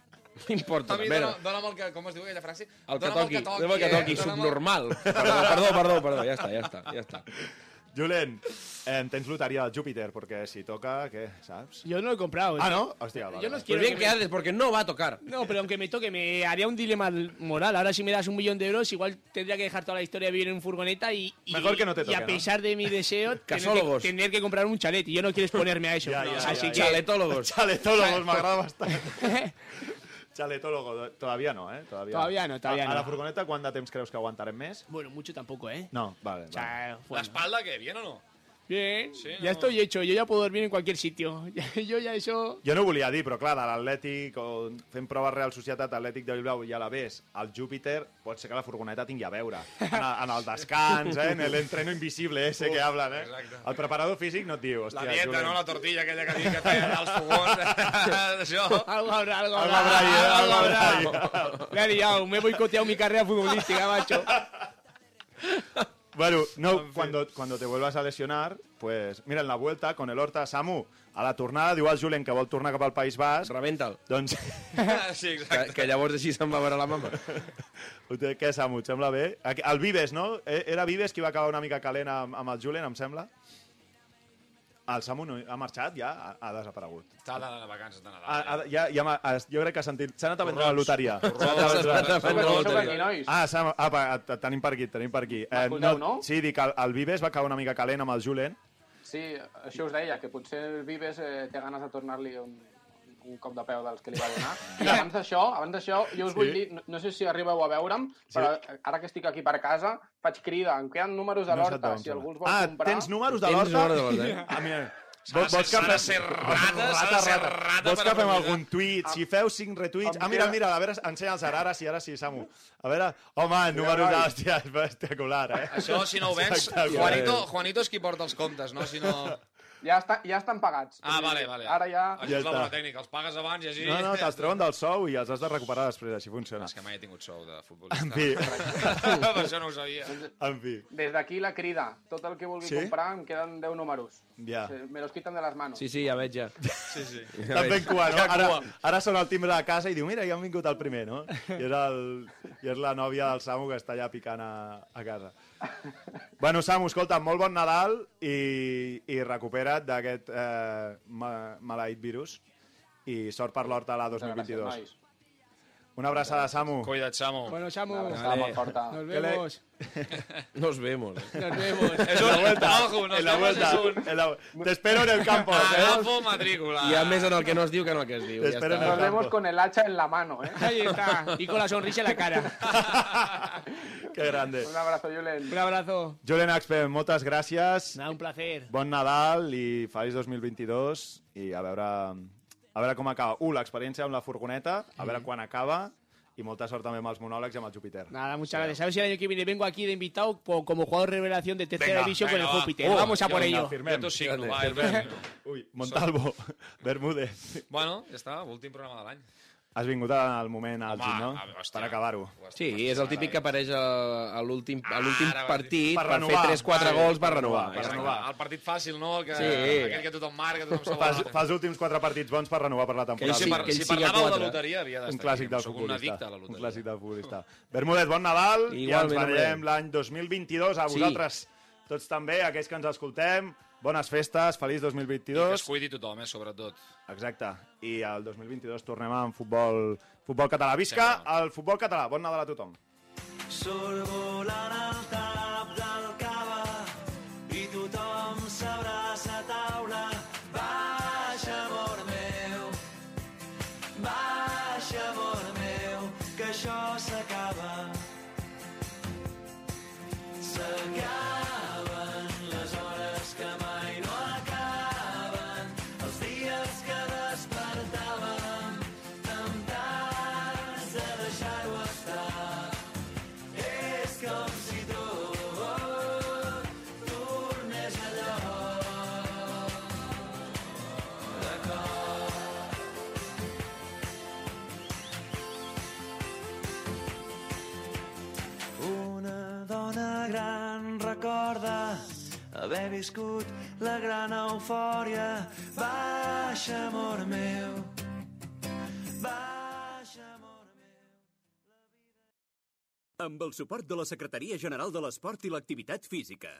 E: M'importa una
D: dona,
E: merda.
D: dona'm el que... Com es diu aquella frase?
E: El que toqui,
D: el que toqui,
E: el que toqui,
D: eh?
E: Subnormal. Perdó, perdó, perdó, perdó, ja està, ja està, ja està.
C: Julen, eh, tens loteria del Júpiter, porque si toca, què, saps?
F: Yo no lo he comprado.
C: Ah, ¿no? Hostia, vale.
F: Yo no
C: vale.
F: quiero
E: Pues bien
F: que
E: que
F: me-
E: haces, porque no va a tocar.
F: No, pero aunque me toque, me haría un dilema moral. Ahora si me das un millón de euros, igual tendría que dejar toda la historia de vivir en un furgoneta y, y,
C: Mejor que no te
F: y
C: toque,
F: a
C: ¿no?
F: pesar de mi deseo, tener que, tener que comprar un chalet. Y yo no quiero exponerme a eso.
C: Ya, ya,
F: Así
C: ya,
F: que...
E: Chaletólogos.
C: Chaletólogos, m'agrada bastant. Chaletólogo, todavía no, eh? Todavía,
F: Todavía no, todavía
C: a, A
F: no.
C: la furgoneta, de temps creus que aguantarem més?
F: Bueno, mucho tampoco, ¿eh?
C: No, vale, vale.
D: La
F: bueno.
D: espalda, què? Bien o no?
F: Bien,
D: Sí,
F: ya
D: no.
F: estoy hecho. Yo ya puedo dormir en cualquier sitio. yo ya eso...
C: Jo no ho volia dir, però clar, de l'Atlètic, o fent proves Real Societat Atlètic de Bilbao i a la vés, al Júpiter, pot ser que la furgoneta tingui a veure. En, el, en el descans, eh? en el entreno invisible ese que hablan, eh?
D: exacte.
C: El preparador físic no et diu,
D: La
C: hòstia,
D: dieta,
C: Julen.
D: no? La tortilla aquella que dic que feien als fogons. Això.
F: Algo habrá, algo
C: Algo
F: habrá.
C: habrá ahí, eh,
F: algo
C: algo
F: habrá.
C: habrá
F: Me he liado, me he boicoteado mi carrera futbolística, macho.
C: Bueno, no, cuando, cuando te vuelvas a lesionar, pues mira, en la vuelta, con el Horta, Samu, a la tornada, diu al Julen que vol tornar cap al País Basc,
E: Rebenta'l.
C: doncs,
D: Sí,
E: Que,
D: exacte.
E: que llavors així se'n va a veure la mama.
C: què, Samu, et sembla bé? El Vives, no? Eh, Era Vives qui va acabar una mica calent amb, amb el Julen, em sembla? El Samu no, ha marxat, ja ha, ha desaparegut.
D: Està de vacances de Nadal.
C: Ah, ah, ja, ja, ha- jo crec que ha sentit... S'ha anat a vendre la loteria. Ah, Sam, apa, et- tenim per aquí, tenim per aquí. Eh,
G: M'escolteu, no?
C: Sí, dic, el, el Vives va caure una mica calent amb el Julen.
G: Sí, això us deia, que potser el Vives eh, té ganes de tornar-li un, un cop de peu dels que li va donar. I abans d'això, abans d'això, jo us
C: Sí?
G: vull dir, no, no sé si arribeu a veure'm, però ara que estic aquí per casa, faig crida, em queden números de
C: No
G: l'Horta,
C: em
G: si algú els vol
C: Ah,
G: comprar...
C: tens números de
E: Tens
C: l'Horta?
E: números de l'Horta, eh?
C: Ah, mira.
D: De ser- s'ha de ser rata, de ser rata
C: Vols que fem algun tuit? Si feu 5 retuits... Ah, mira, mira, a veure, ensenya'ls ara, ara sí, ara sí, Samu. A veure, home, números de l'hòstia, és espectacular, eh?
D: Això, si no ho vens,
C: Espectacular.
D: Juanito, Juanito és qui porta els comptes, no? Si no...
G: Ja, està, ja estan pagats.
D: Ah, vale, vale.
G: Ara ja...
D: Això
C: Ja
D: és la bona tècnica, els pagues abans i així...
C: No, no, te'ls treuen del sou i els has de recuperar després, així funciona.
D: És que mai he tingut sou de futbolista.
C: En fi,
D: per això no ho sabia.
C: en fi,
G: Des d'aquí la crida. Tot el que vulgui
C: Sí?
G: comprar, em queden 10 números.
C: ja.
G: Me los quitan de les manos.
E: Sí, sí, ja veig, ja.
D: Sí, sí.
C: Estan fent cua, no? Ara, ara sona el timbre de casa i diu, mira, ja han vingut el primer, no? I és, el, i és la nòvia del Samu que està allà picant a, a casa. Bueno, Samu, escolta, molt bon Nadal i, i recupera't d'aquest eh, ma, maleït virus i sort per l'Horta a la
G: Gràcies,
C: 2022.
G: nois.
C: Una abraçada, Samu.
D: Cuida't, Samu.
F: Bueno, Samu,
G: Una abraçada
E: Vale.
G: molt forta.
F: nos vemos.
E: Nos vemos.
F: Nos vemos.
D: Un... Ojo, nos
C: en la vuelta.
D: un...
C: En la... Te espero en el campo.
D: Agafo matrícula.
E: Hi ha més en el que no es diu que en el que es diu.
C: Te
E: Ja
C: espero en
E: està.
G: Nos vemos con el hacha en la mano, ¿eh?
F: Ahí está. Y con la sonrisa en la cara.
C: que grande.
G: Un abrazo, Julen.
F: Un abrazo.
C: Julen Axpe, moltes gràcies.
F: Nada, un placer.
C: Bon Nadal i feliç 2022 i a veure, a veure com acaba. Uh, l'experiència amb la furgoneta, a veure quan acaba i molta sort també amb els monòlegs i amb el Júpiter.
F: Nada, muchas gracias. A ver si el año que viene vengo aquí de invitado como jugador revelación de tercera división con el
D: va.
F: Júpiter.
D: Uh,
F: Vamos a por ello.
C: firmem.
D: Jo
E: Grande.
D: va.
C: Ui, Montalvo, Bermúdez.
D: Bueno, ja està, últim programa de l'any.
C: Has vingut al moment àlgid, no?
D: a- hòstia.
C: Per acabar-ho.
E: Sí, és el típic que apareix a, l'últim a l'últim
D: Ara,
E: partit
C: per
E: per,
C: renovar.
E: fer 3-4
C: Sí,
E: gols
C: per
E: per renovar.
C: per
E: Ja
C: renovar.
D: El partit fàcil, no? Que,
E: Sí.
D: Aquell que tothom marca, tothom se'l
C: Fas, fas els últims quatre partits bons per renovar per la temporada.
D: si,
E: que
D: si
E: sigui a
D: parlàveu de loteria, havia d'estar
C: un clàssic del futbolista. Un clàssic del futbolista. Bermúdez, bon Nadal i ens
E: Igualment,
C: veiem l'any 2022. A
E: Sí.
C: vosaltres tots també, aquells que ens escoltem. Bones festes, feliç
D: I que es
C: 2022.
D: cuidi tothom, eh, sobretot.
C: Exacte. I el 2022 tornem amb futbol, futbol català. Visca
D: Sempre.
C: el futbol català. Bon Nadal a tothom.
B: Surt volant el viscut la gran eufòria. Baixa, amor meu, baixa, amor meu.
I: Amb el suport de la Secretaria General de l'Esport i l'Activitat Física.